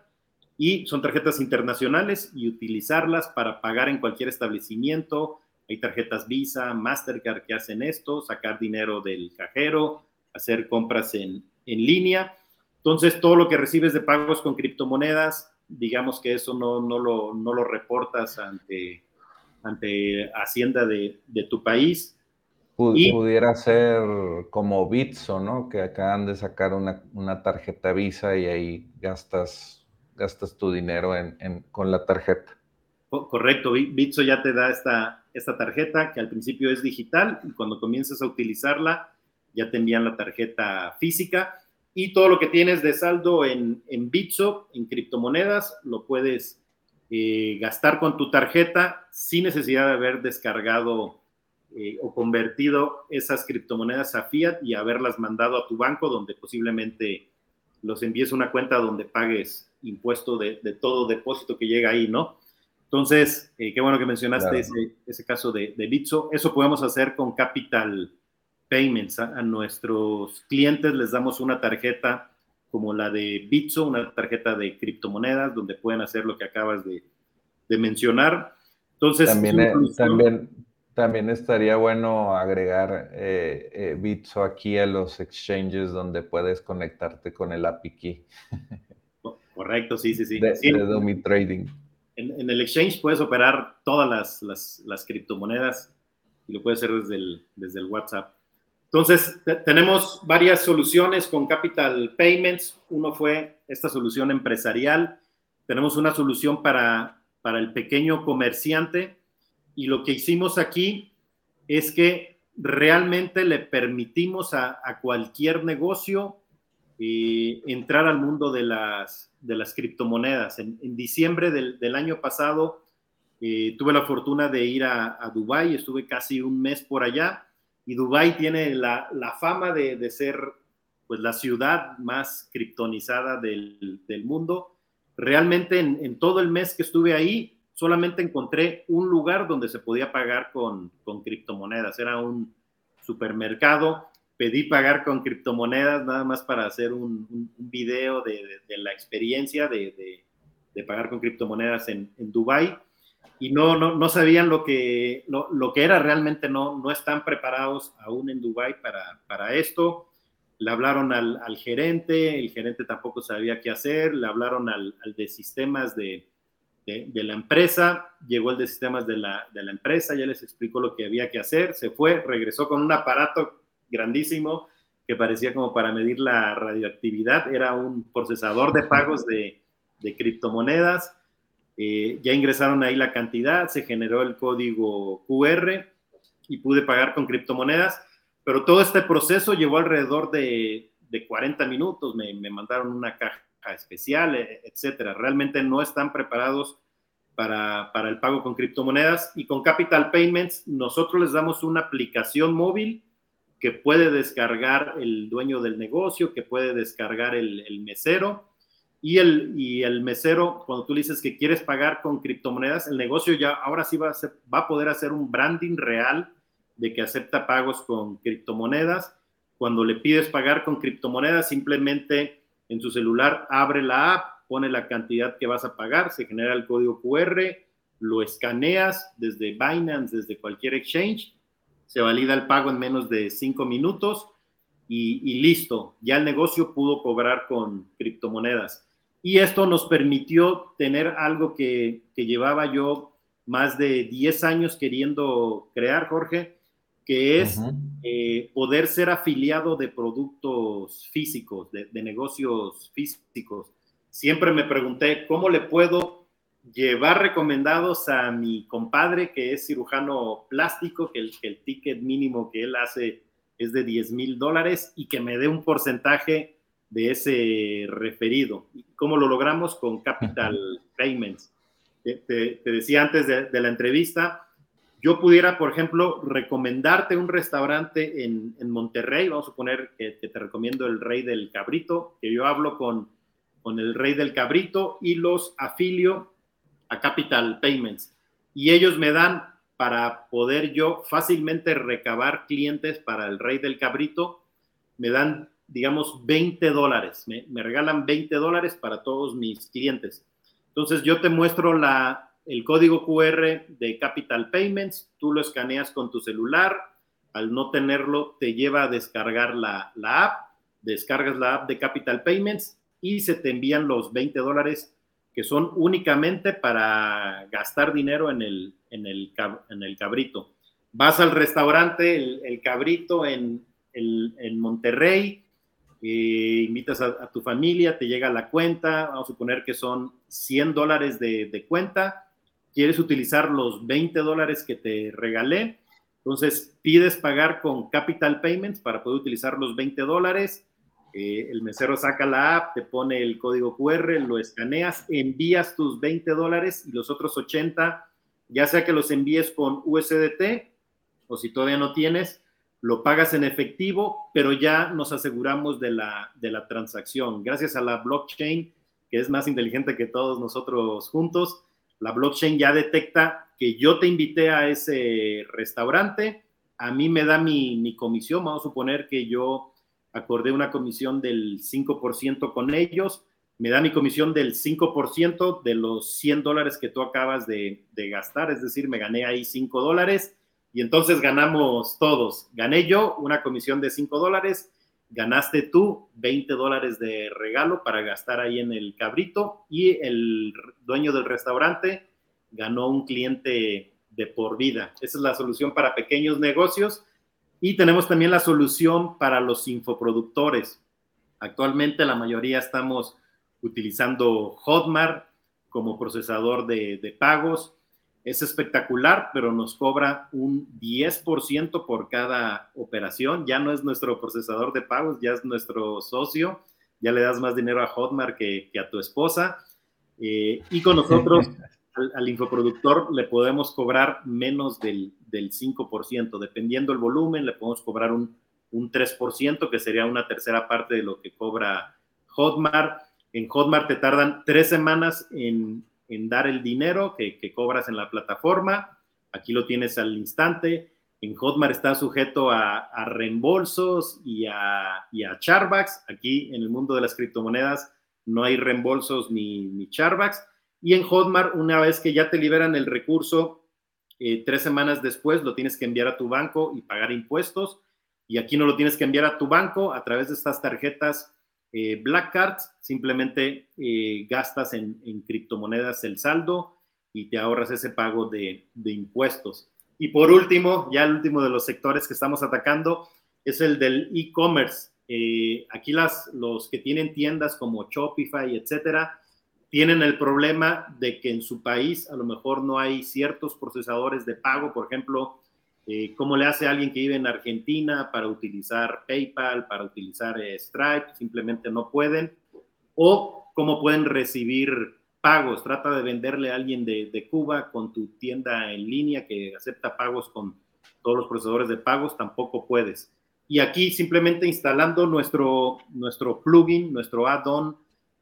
[SPEAKER 2] y son tarjetas internacionales y utilizarlas para pagar en cualquier establecimiento. Hay tarjetas Visa, Mastercard que hacen esto, sacar dinero del cajero, hacer compras en, en línea. Entonces, todo lo que recibes de pagos con criptomonedas, digamos que eso no, no, lo, no lo reportas ante, ante Hacienda de, de tu país
[SPEAKER 1] pudiera ser como Bitso, ¿no? Que acaban de sacar una, tarjeta Visa y ahí gastas, gastas tu dinero en, con la tarjeta.
[SPEAKER 2] Correcto, Bitso ya te da esta, esta tarjeta que al principio es digital y cuando comienzas a utilizarla ya te envían la tarjeta física y todo lo que tienes de saldo en, en Bitso, en criptomonedas, lo puedes eh, gastar con tu tarjeta sin necesidad de haber descargado eh, o convertido esas criptomonedas a fiat y haberlas mandado a tu banco donde posiblemente los envíes a una cuenta donde pagues impuesto de, todo depósito que llega ahí, ¿no? Entonces, eh, qué bueno que mencionaste ese, caso de, de Bitso. Eso podemos hacer con Capital Payments. A, nuestros clientes les damos una tarjeta como la de Bitso, una tarjeta de criptomonedas donde pueden hacer lo que acabas de, mencionar. Entonces,
[SPEAKER 1] también, también, también estaría bueno agregar eh, eh, Bitso aquí a los exchanges donde puedes conectarte con el API Key.
[SPEAKER 2] Correcto, sí, sí, sí.
[SPEAKER 1] De, Domi Trading.
[SPEAKER 2] En, el exchange puedes operar todas las, criptomonedas y lo puedes hacer desde el, desde el WhatsApp. Entonces, tenemos varias soluciones con Capital Payments. Uno fue esta solución empresarial. Tenemos una solución para, para el pequeño comerciante y lo que hicimos aquí es que realmente le permitimos a, cualquier negocio eh, entrar al mundo de las, de las criptomonedas. En, diciembre del, año pasado eh, tuve la fortuna de ir a, a Dubái, estuve casi un mes por allá y Dubái tiene la, fama de, ser pues, la ciudad más criptonizada del, mundo. Realmente en, en, todo el mes que estuve ahí solamente encontré un lugar donde se podía pagar con, criptomonedas. Era un supermercado. Pedí pagar con criptomonedas nada más para hacer un, video de, la experiencia de, pagar con criptomonedas en, en Dubái. Y no, no, sabían lo que, lo, que era realmente, no, no están preparados aún en Dubái para, para esto. Le hablaron al, gerente, el gerente tampoco sabía qué hacer, le hablaron al, al de sistemas de, de, la empresa, llegó el de sistemas de la, de la empresa, ya les explicó lo que había que hacer, se fue, regresó con un aparato grandísimo que parecía como para medir la radioactividad, era un procesador de pagos de, de criptomonedas, eh, ya ingresaron ahí la cantidad, se generó el código QR y pude pagar con criptomonedas, pero todo este proceso llevó alrededor de, de 40 minutos, me, me mandaron una caja especial, e, etcétera. Realmente no están preparados para, el pago con criptomonedas y con Capital Payments nosotros les damos una aplicación móvil que puede descargar el dueño del negocio, que puede descargar el, mesero Y el, y el mesero, cuando tú le dices que quieres pagar con criptomonedas, el negocio ya ahora sí va a, va a poder hacer un branding real de que acepta pagos con criptomonedas. Cuando le pides pagar con criptomonedas, simplemente en su celular abre la app, pone la cantidad que vas a pagar, se genera el código QR, lo escaneas desde Binance, desde cualquier exchange, se valida el pago en menos de cinco minutos y, listo, ya el negocio pudo cobrar con criptomonedas. Y esto nos permitió tener algo que, llevaba yo más de 10 años queriendo crear, Jorge, que es eh, poder ser afiliado de productos físicos, de, negocios físicos. Siempre me pregunté, ¿cómo le puedo llevar recomendados a mi compadre que es cirujano plástico, que el, que el ticket mínimo que él hace es de 10 mil dólares y que me dé un porcentaje de ese referido. ¿Cómo lo logramos? Con Capital Payments. Te, decía antes de, la entrevista, yo pudiera, por ejemplo, recomendarte un restaurante en, Monterrey, vamos a suponer que, te recomiendo el Rey del Cabrito, que yo hablo con, con el Rey del Cabrito y los afilio a Capital Payments. Y ellos me dan para poder yo fácilmente recabar clientes para el rey del cabrito, me dan, digamos, 20 dólares. Me, regalan 20 dólares para todos mis clientes. Entonces yo te muestro la, el código QR de Capital Payments, tú lo escaneas con tu celular, al no tenerlo te lleva a descargar la, la app, descargas la app de Capital Payments y se te envían los 20 dólares que son únicamente para gastar dinero en el, en el, en el cabrito. Vas al restaurante, el, cabrito en, en Monterrey, eh, invitas a, tu familia, te llega la cuenta, vamos a suponer que son 100 dólares de, de cuenta, quieres utilizar los 20 dólares que te regalé, entonces pides pagar con Capital Payments para poder utilizar los 20 dólares eh, el mesero saca la app, te pone el código QR, lo escaneas, envías tus 20 dólares y los otros 80, ya sea que los envíes con USDT o si todavía no tienes, lo pagas en efectivo, pero ya nos aseguramos de la, de la transacción. Gracias a la blockchain, que es más inteligente que todos nosotros juntos, la blockchain ya detecta que yo te invité a ese restaurante, a mí me da mi, mi comisión, vamos a suponer que yo acordé una comisión del 5% con ellos, me da mi comisión del 5% de los 100 dólares que tú acabas de, gastar, es decir, me gané ahí 5 dólares y entonces ganamos todos. Gané yo una comisión de 5 dólares, ganaste tú 20 dólares de regalo para gastar ahí en el cabrito y el dueño del restaurante ganó un cliente de por vida. Esa es la solución para pequeños negocios y tenemos también la solución para los infoproductores. Actualmente la mayoría estamos utilizando Hotmart como procesador de, pagos. Es espectacular, pero nos cobra un 10% por cada operación. Ya no es nuestro procesador de pagos, ya es nuestro socio. Ya le das más dinero a Hotmart que, a tu esposa. Eh, y con nosotros *laughs* al, infoproductor le podemos cobrar menos del, del 5%, dependiendo el volumen, le podemos cobrar un, un 3%, que sería una tercera parte de lo que cobra Hotmart. En Hotmart te tardan tres semanas en, en dar el dinero que, que, cobras en la plataforma. Aquí lo tienes al instante. En Hotmart está sujeto a, a reembolsos y a, y a charbacks. Aquí en el mundo de las criptomonedas no hay reembolsos ni, ni charbacks y en Hotmart, una vez que ya te liberan el recurso, eh, tres semanas después lo tienes que enviar a tu banco y pagar impuestos. Y aquí no lo tienes que enviar a tu banco a través de estas tarjetas eh, Black Cards. Simplemente eh, gastas en, criptomonedas el saldo y te ahorras ese pago de, impuestos. Y por último, ya el último de los sectores que estamos atacando es el del e-commerce. aquí las, los que tienen tiendas como Shopify, etcétera, tienen el problema de que en su país a lo mejor no hay ciertos procesadores de pago, por ejemplo, eh, cómo le hace a alguien que vive en Argentina para utilizar PayPal, para utilizar eh, Stripe, simplemente no pueden, o cómo pueden recibir pagos, trata de venderle a alguien de, de Cuba con tu tienda en línea que acepta pagos con todos los procesadores de pagos, tampoco puedes. Y aquí simplemente instalando nuestro, nuestro plugin, nuestro add-on,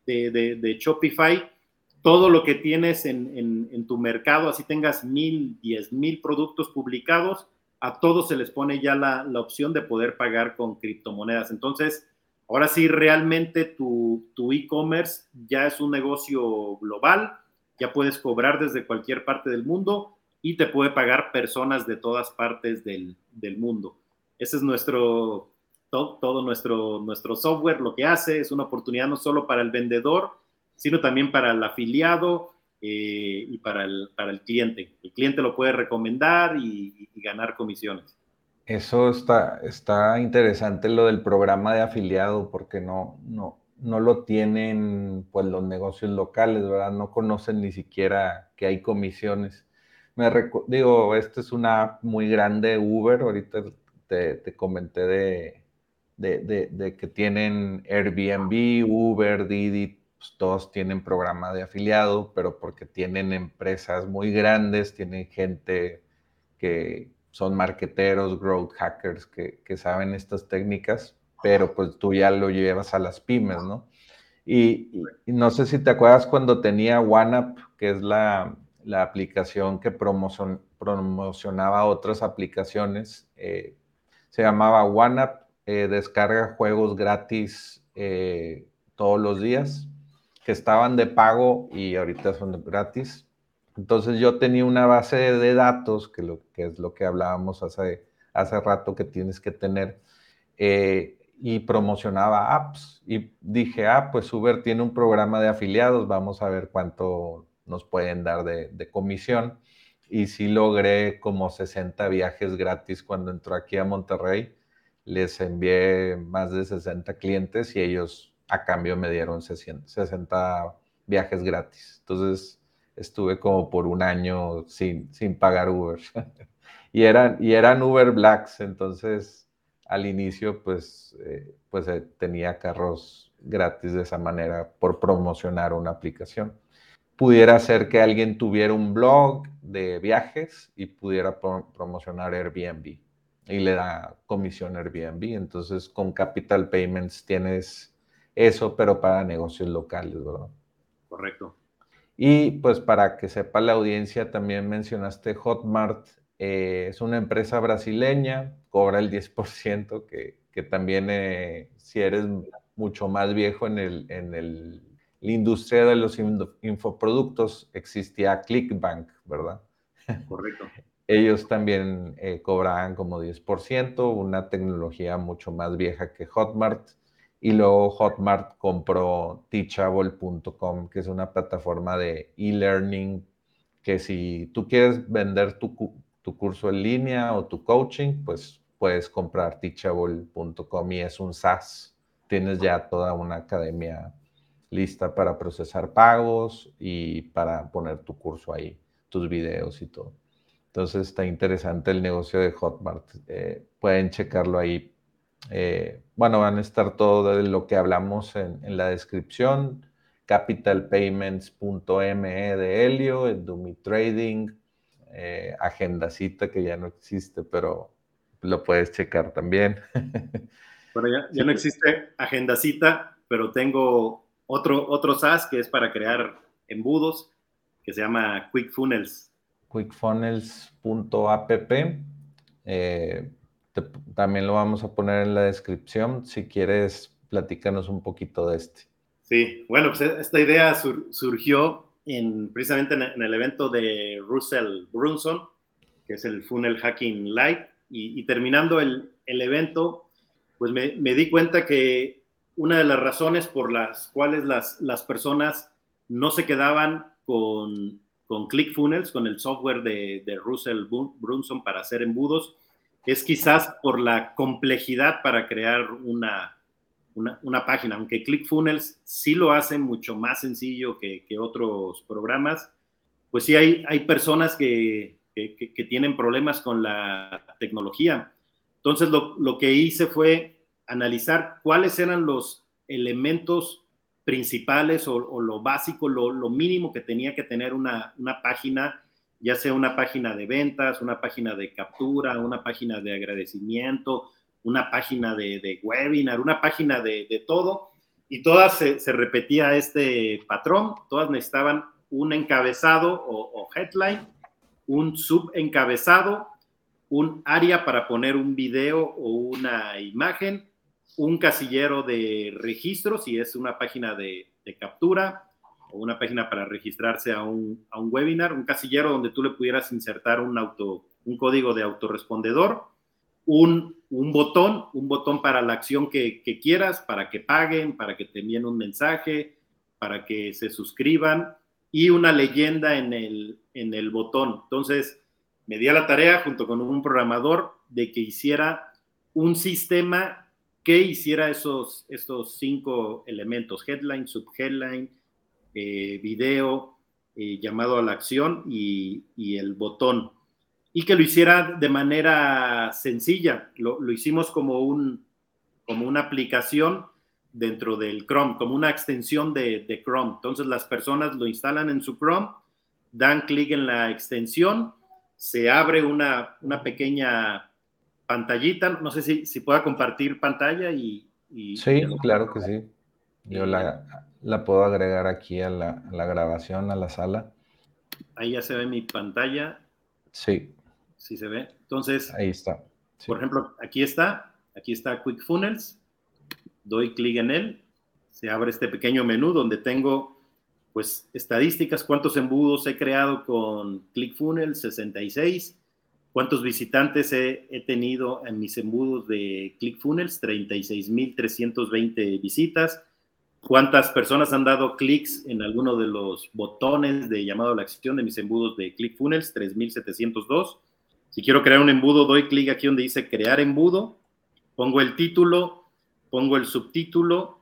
[SPEAKER 2] de, Shopify, todo lo que tienes en, tu mercado, así tengas mil, diez mil productos publicados, a todos se les pone ya la, opción de poder pagar con criptomonedas. Entonces, ahora sí, realmente tu e-commerce ya es un negocio global, ya puedes cobrar desde cualquier parte del mundo y te puede pagar personas de todas partes del, mundo. Ese es nuestro, todo, nuestro, nuestro software, lo que hace es una oportunidad no solo para el vendedor, sino también para el afiliado eh, y para el, para el cliente. El cliente lo puede recomendar y, ganar comisiones.
[SPEAKER 1] Eso está, está interesante lo del programa de afiliado, porque no, no, no lo tienen pues los negocios locales, ¿verdad? No conocen ni siquiera que hay comisiones. Me digo, esta es una muy grande, Uber, ahorita te, comenté de, de, que tienen Airbnb, Uber, Didi, pues, todos tienen programa de afiliado, pero porque tienen empresas muy grandes, tienen gente que son marqueteros, growth hackers que, que saben estas técnicas, pero pues tú ya lo llevas a las pymes, ¿no? Y, no sé si te acuerdas cuando tenía OneUp, que es la, aplicación que promocionaba otras aplicaciones, eh, se llamaba OneUp, eh, descarga juegos gratis eh, todos los días, que estaban de pago y ahorita son de gratis. Entonces yo tenía una base de datos, que, lo, que es lo que hablábamos hace, hace rato que tienes que tener, y promocionaba apps. Y dije, ah, pues Uber tiene un programa de afiliados, vamos a ver cuánto nos pueden dar de, comisión. Y sí logré como 60 viajes gratis cuando entró aquí a Monterrey. Les envié más de 60 clientes y ellos a cambio me dieron 60 viajes gratis. Entonces estuve como por un año sin, sin pagar Uber. *laughs* y, eran, y eran Uber Blacks, entonces al inicio pues, eh, pues eh, tenía carros gratis de esa manera por promocionar una aplicación. Pudiera ser que alguien tuviera un blog de viajes y pudiera promocionar Airbnb y le da comisión Airbnb. Entonces con Capital Payments tienes eso, pero para negocios locales, ¿verdad?
[SPEAKER 2] Correcto.
[SPEAKER 1] Y pues para que sepa la audiencia, también mencionaste Hotmart eh, es una empresa brasileña, cobra el 10%, que, que también eh, si eres mucho más viejo en, el, en el, la industria de los infoproductos, existía Clickbank, ¿verdad?
[SPEAKER 2] Correcto. *laughs*
[SPEAKER 1] Ellos también eh, cobraban como 10%, una tecnología mucho más vieja que Hotmart. Y luego Hotmart compró teachable.com, que es una plataforma de e-learning, que si tú quieres vender tu, tu curso en línea o tu coaching, pues puedes comprar teachable.com y es un SaaS. Tienes ya toda una academia lista para procesar pagos y para poner tu curso ahí, tus videos y todo. Entonces está interesante el negocio de Hotmart. Eh, pueden checarlo ahí. Eh, bueno, van a estar todo de lo que hablamos en, en la descripción. Capitalpayments.me de Helio, Dumi Trading, eh, agendacita que ya no existe, pero lo puedes checar también. *laughs*
[SPEAKER 2] Bueno, ya, no existe agendacita, pero tengo otro, otro SaaS que es para crear embudos, que se llama QuickFunnels.
[SPEAKER 1] QuickFunnels.app. Eh, también lo vamos a poner en la descripción. Si quieres, platícanos un poquito de este.
[SPEAKER 2] Sí, bueno, pues esta idea surgió precisamente en, el evento de Russell Brunson, que es el Funnel Hacking Live, y, terminando el, evento, pues me, di cuenta que una de las razones por las cuales las, las personas no se quedaban con, con ClickFunnels, con el software de, de Russell Brunson para hacer embudos, es quizás por la complejidad para crear una, una, página, aunque ClickFunnels sí lo hace mucho más sencillo que, otros programas, pues sí hay, hay personas que, tienen problemas con la tecnología. Entonces lo, que hice fue analizar cuáles eran los elementos principales o, lo básico, lo, mínimo que tenía que tener una, página, ya sea una página de ventas, una página de captura, una página de agradecimiento, una página de, webinar, una página de, todo, y todas se, repetía este patrón, todas necesitaban un encabezado o, headline, un subencabezado, un área para poner un video o una imagen, un casillero de registro, si es una página de, captura o una página para registrarse a un, a un, webinar, un casillero donde tú le pudieras insertar un, auto, un código de autorrespondedor un, botón, un botón para la acción que, quieras, para que paguen, para que te envíen un mensaje, para que se suscriban y una leyenda en el, en el botón. Entonces, me di a la tarea junto con un programador de que hiciera un sistema que hiciera esos, estos cinco elementos, headline, subheadline, eh, video, eh, llamado a la acción y, y el botón y que lo hiciera de manera sencilla. Lo, hicimos como, un, como una aplicación dentro del Chrome, como una extensión de, Chrome. Entonces las personas lo instalan en su Chrome, dan clic en la extensión, se abre una, una pequeña pantallita, no sé si, si pueda compartir pantalla y...
[SPEAKER 1] sí, claro que sí. Yo la, la puedo agregar aquí a la, a la grabación, a la sala.
[SPEAKER 2] Ahí ya se ve mi pantalla.
[SPEAKER 1] Sí
[SPEAKER 2] si se ve. Entonces,
[SPEAKER 1] ahí está.
[SPEAKER 2] Por ejemplo, aquí está, aquí está Quick Funnels, doy clic en él, se abre este pequeño menú donde tengo pues estadísticas, cuántos embudos he creado con ClickFunnels, 66, cuántos visitantes he, he tenido en mis embudos de ClickFunnels, 36.320 visitas, cuántas personas han dado clics en alguno de los botones de llamado a la acción de mis embudos de ClickFunnels, 3.702 si quiero crear un embudo, doy clic aquí donde dice crear embudo, pongo el título, pongo el subtítulo,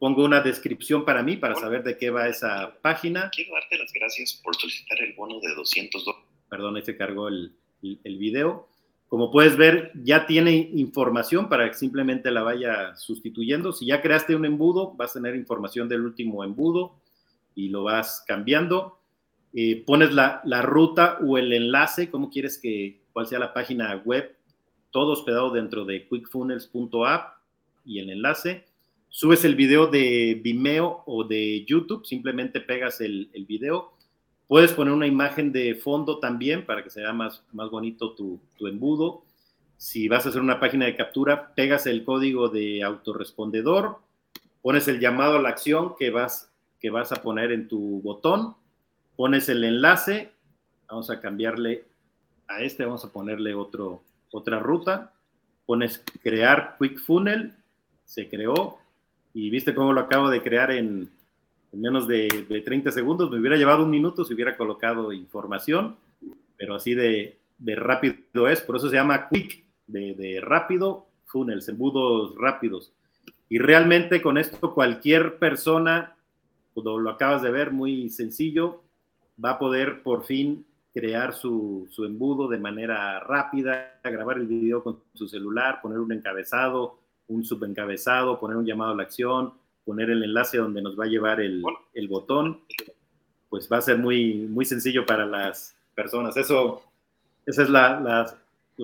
[SPEAKER 2] pongo una descripción para mí, para saber de qué va esa página.
[SPEAKER 3] Quiero darte las gracias por solicitar el bono de 200 dólares.
[SPEAKER 2] Perdón, ahí se cargó el, el, video. Como puedes ver, ya tiene información para que simplemente la vaya sustituyendo. Si ya creaste un embudo, vas a tener información del último embudo y lo vas cambiando. Eh, pones la, ruta o el enlace, cómo quieres que, cuál sea la página web, todo hospedado dentro de quickfunnels.app y el enlace. Subes el video de Vimeo o de YouTube, simplemente pegas el video. Puedes poner una imagen de fondo también para que sea más, más bonito tu, tu embudo. Si vas a hacer una página de captura, pegas el código de autorrespondedor, pones el llamado a la acción que vas, que vas a poner en tu botón, pones el enlace, vamos a cambiarle a este vamos a ponerle otro, otra ruta, pones crear Quick Funnel, se creó y viste cómo lo acabo de crear en, menos de, 30 segundos, me hubiera llevado un minuto si hubiera colocado información, pero así de, rápido es, por eso se llama Quick, de, de rápido, funnels, embudos rápidos. Y realmente con esto cualquier persona, como lo acabas de ver, muy sencillo, va a poder por fin crear su, embudo de manera rápida, grabar el video con su celular, poner un encabezado, un subencabezado, poner un llamado a la acción, poner el enlace donde nos va a llevar el, botón, pues va a ser muy, muy sencillo para las personas. Eso, esa es la,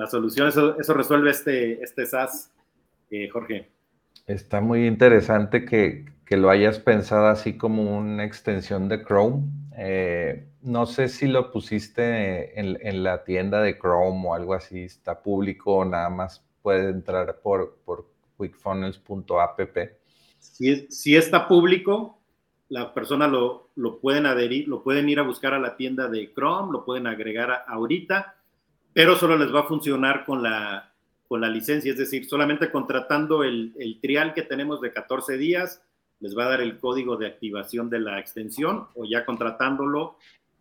[SPEAKER 2] solución, eso, eso, resuelve este, este SaaS, eh, Jorge.
[SPEAKER 1] Está muy interesante que, que, lo hayas pensado así como una extensión de Chrome. Eh, no sé si lo pusiste en, la tienda de Chrome o algo así, está público o nada más puede entrar por, por quickfunnels.app.
[SPEAKER 2] Si, está público, la persona lo, lo, pueden adherir, lo pueden ir a buscar a la tienda de Chrome, lo pueden agregar ahorita, pero solo les va a funcionar con la, con la licencia, es decir, solamente contratando el, el trial que tenemos de 14 días, les va a dar el código de activación de la extensión o ya contratándolo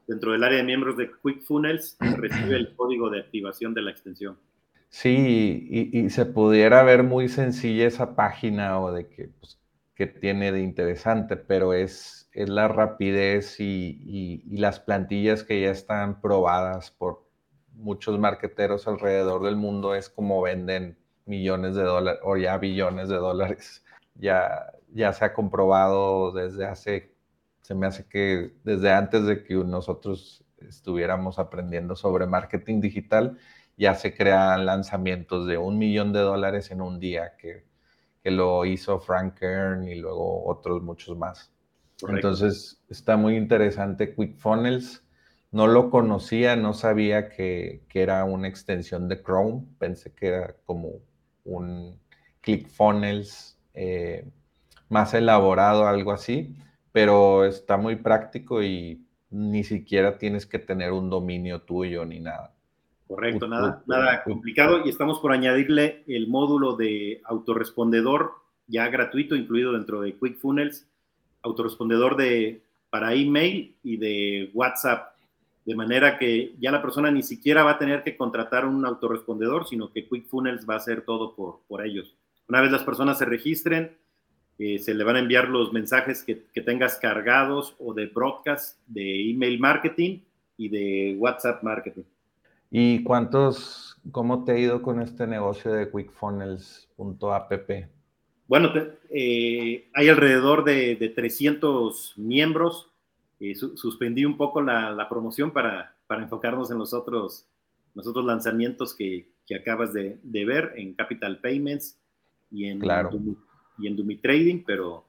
[SPEAKER 2] dentro del área de miembros de QuickFunnels recibe el código de activación de la extensión.
[SPEAKER 1] Sí, y, se pudiera ver muy sencilla esa página o de que, pues, que tiene de interesante, pero es, es la rapidez y, y, las plantillas que ya están probadas por muchos marqueteros alrededor del mundo, es como venden millones de dólares o ya billones de dólares. *laughs* Ya, ya se ha comprobado desde hace se me hace que desde antes de que nosotros estuviéramos aprendiendo sobre marketing digital, ya se crean lanzamientos de un millón de dólares en un día que, que lo hizo Frank Kern y luego otros muchos más. Entonces, está muy interesante ClickFunnels. No lo conocía, no sabía que, era una extensión de Chrome. Pensé que era como un ClickFunnels eh, más elaborado, algo así, pero está muy práctico y ni siquiera tienes que tener un dominio tuyo ni nada.
[SPEAKER 2] Correcto, nada, nada complicado y estamos por añadirle el módulo de autorrespondedor ya gratuito incluido dentro de ClickFunnels, autorrespondedor de, para email y de WhatsApp, de manera que ya la persona ni siquiera va a tener que contratar un autorrespondedor, sino que ClickFunnels va a hacer todo por, por ellos. Una vez las personas se registren, eh, se le van a enviar los mensajes que, que, tengas cargados o de broadcast, de email marketing y de WhatsApp marketing.
[SPEAKER 1] ¿Y cuántos, cómo te ha ido con este negocio de quickfunnels.app?
[SPEAKER 2] Bueno, eh, hay alrededor de, 300 miembros. Eh, suspendí un poco la, promoción para, enfocarnos en los otros, los otros lanzamientos que, acabas de, ver en Capital Payments y en,
[SPEAKER 1] claro.
[SPEAKER 2] y en Dumi Trading, pero,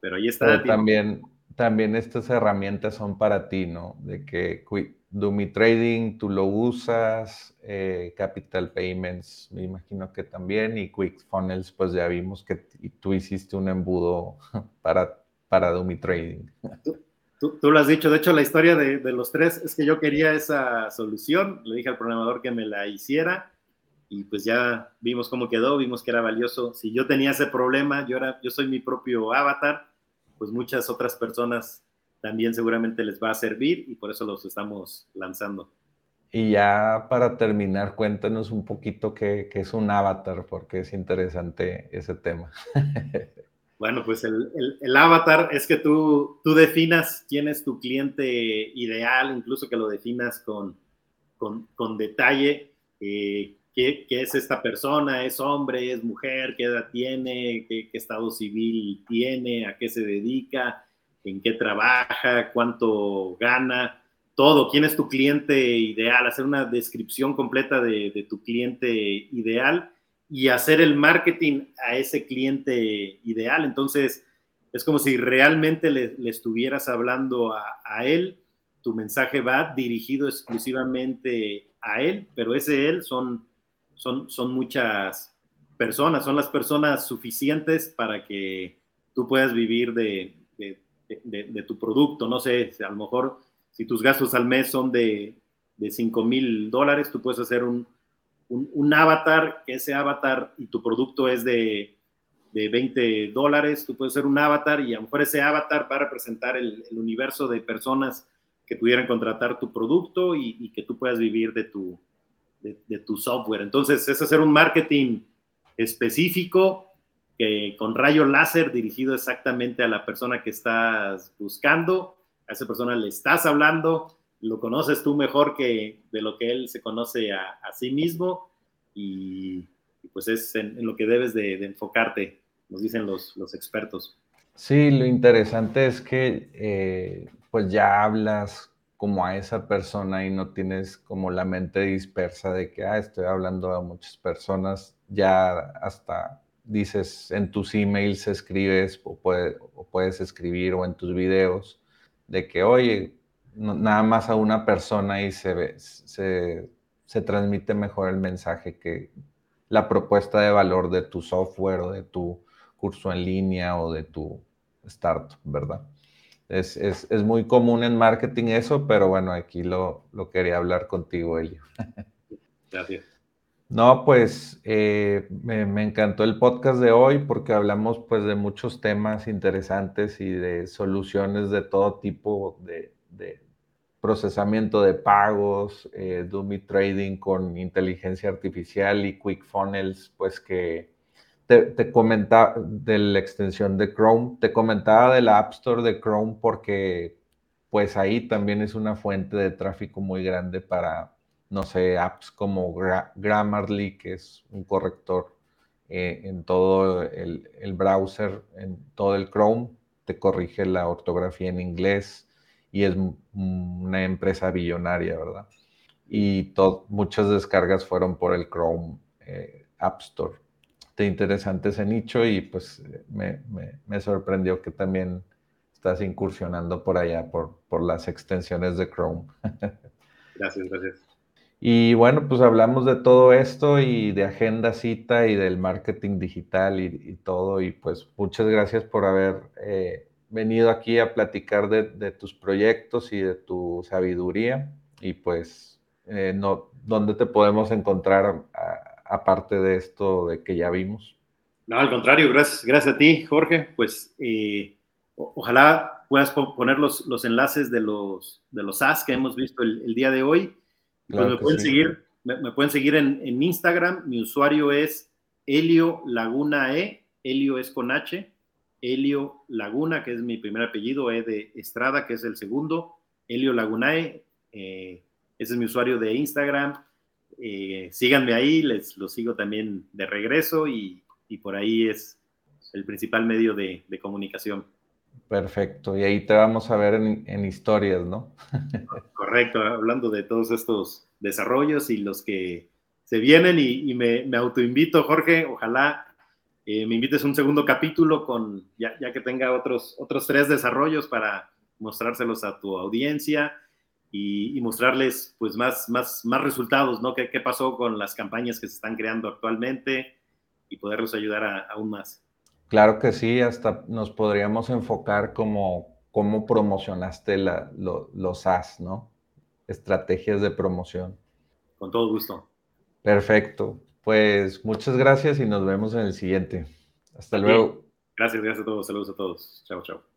[SPEAKER 2] pero ahí está.
[SPEAKER 1] también, también estas herramientas son para ti, ¿no? De que Dumi Trading tú lo usas, eh, Capital Payments me imagino que también, y Funnels, pues ya vimos que tú hiciste un embudo *laughs* para, para Dumi Trading.
[SPEAKER 2] Tú, tú, lo has dicho, de hecho la historia de, de, los tres es que yo quería esa solución, le dije al programador que me la hiciera y pues ya vimos cómo quedó, vimos que era valioso. Si yo tenía ese problema, yo, era, yo soy mi propio avatar, pues muchas otras personas también seguramente les va a servir y por eso los estamos lanzando.
[SPEAKER 1] Y ya para terminar, cuéntanos un poquito qué, es un avatar, porque es interesante ese tema. *laughs*
[SPEAKER 2] Bueno, pues el, el, avatar es que tú, tú definas quién es tu cliente ideal, incluso que lo definas con, con, con detalle, eh, qué, qué, es esta persona, es hombre, es mujer, qué edad tiene, qué, qué estado civil tiene, a qué se dedica, en qué trabaja, cuánto gana, todo, quién es tu cliente ideal, hacer una descripción completa de, tu cliente ideal y hacer el marketing a ese cliente ideal. Entonces, es como si realmente le, estuvieras hablando a, él, tu mensaje va dirigido exclusivamente a él, pero ese él son, son, son muchas personas, son las personas suficientes para que tú puedas vivir de, de, tu producto. No sé, a lo mejor si tus gastos al mes son de, de 5 mil dólares, tú puedes hacer un, un, avatar, ese avatar y tu producto es de, de 20 dólares, tú puedes hacer un avatar y a lo mejor ese avatar va a representar el, universo de personas que pudieran contratar tu producto y, que tú puedas vivir de tu, de, tu software. Entonces, es hacer un marketing específico que con rayo láser dirigido exactamente a la persona que estás buscando, a esa persona le estás hablando, lo conoces tú mejor que de lo que él se conoce a, sí mismo y, pues es en, lo que debes de, enfocarte, nos dicen los, los, expertos.
[SPEAKER 1] Sí, lo interesante es que eh, pues ya hablas como a esa persona y no tienes como la mente dispersa de que, ah, estoy hablando a muchas personas, ya hasta dices en tus emails, escribes o, puedes escribir o en tus videos de que, oye, nada más a una persona y se, ve, se, se transmite mejor el mensaje que la propuesta de valor de tu software o de tu curso en línea o de tu startup, ¿verdad? Es, es, es, muy común en marketing eso, pero bueno, aquí lo, lo quería hablar contigo, Elio.
[SPEAKER 2] Gracias.
[SPEAKER 1] No, pues eh, me, encantó el podcast de hoy porque hablamos pues de muchos temas interesantes y de soluciones de todo tipo de, procesamiento de pagos, eh, Trading con inteligencia artificial y Quick Funnels, pues que te, te, comentaba de la extensión de Chrome, te comentaba de la App Store de Chrome porque pues ahí también es una fuente de tráfico muy grande para no sé, apps como Grammarly, que es un corrector eh, en todo el, browser, en todo el Chrome, te corrige la ortografía en inglés y es una empresa billonaria, ¿verdad? Y muchas descargas fueron por el Chrome eh, App Store. te interesante ese nicho y pues me, me, sorprendió que también estás incursionando por allá, por, por las extensiones de Chrome. *laughs*
[SPEAKER 2] Gracias, gracias.
[SPEAKER 1] Y bueno, pues hablamos de todo esto y de agenda cita y del marketing digital y, todo. Y pues muchas gracias por haber eh, venido aquí a platicar de, tus proyectos y de tu sabiduría. Y pues, eh, no, ¿dónde te podemos encontrar aparte de esto de que ya vimos?
[SPEAKER 2] No, al contrario, gracias, gracias a ti, Jorge. Pues eh, ojalá puedas poner los, los, enlaces de los, de los as que hemos visto el, día de hoy. Pues me pueden, seguir, me, pueden seguir en, en, Instagram. Mi usuario es Helio Laguna E. Helio es con H. Helio Laguna, que es mi primer apellido, E de Estrada, que es el segundo. Helio Lagunae, eh, ese es mi usuario de Instagram. Eh, síganme ahí, les lo sigo también de regreso y, por ahí es el principal medio de, comunicación.
[SPEAKER 1] Perfecto, y ahí te vamos a ver en, historias, ¿no? *laughs*
[SPEAKER 2] Correcto, hablando de todos estos desarrollos y los que se vienen y, me, me autoinvito, Jorge, ojalá eh, me invites un segundo capítulo con, ya, ya, que tenga otros, otros tres desarrollos para mostrárselos a tu audiencia y, mostrarles pues más, más, más resultados, ¿no? ¿Qué, ¿Qué, pasó con las campañas que se están creando actualmente y poderlos ayudar a, aún más?
[SPEAKER 1] Claro que sí, hasta nos podríamos enfocar como cómo promocionaste la, los as, ¿no? Estrategias de promoción.
[SPEAKER 2] Con todo gusto.
[SPEAKER 1] Perfecto. Pues muchas gracias y nos vemos en el siguiente. Hasta luego.
[SPEAKER 2] Gracias, gracias a todos. Saludos a todos. Chao, chao.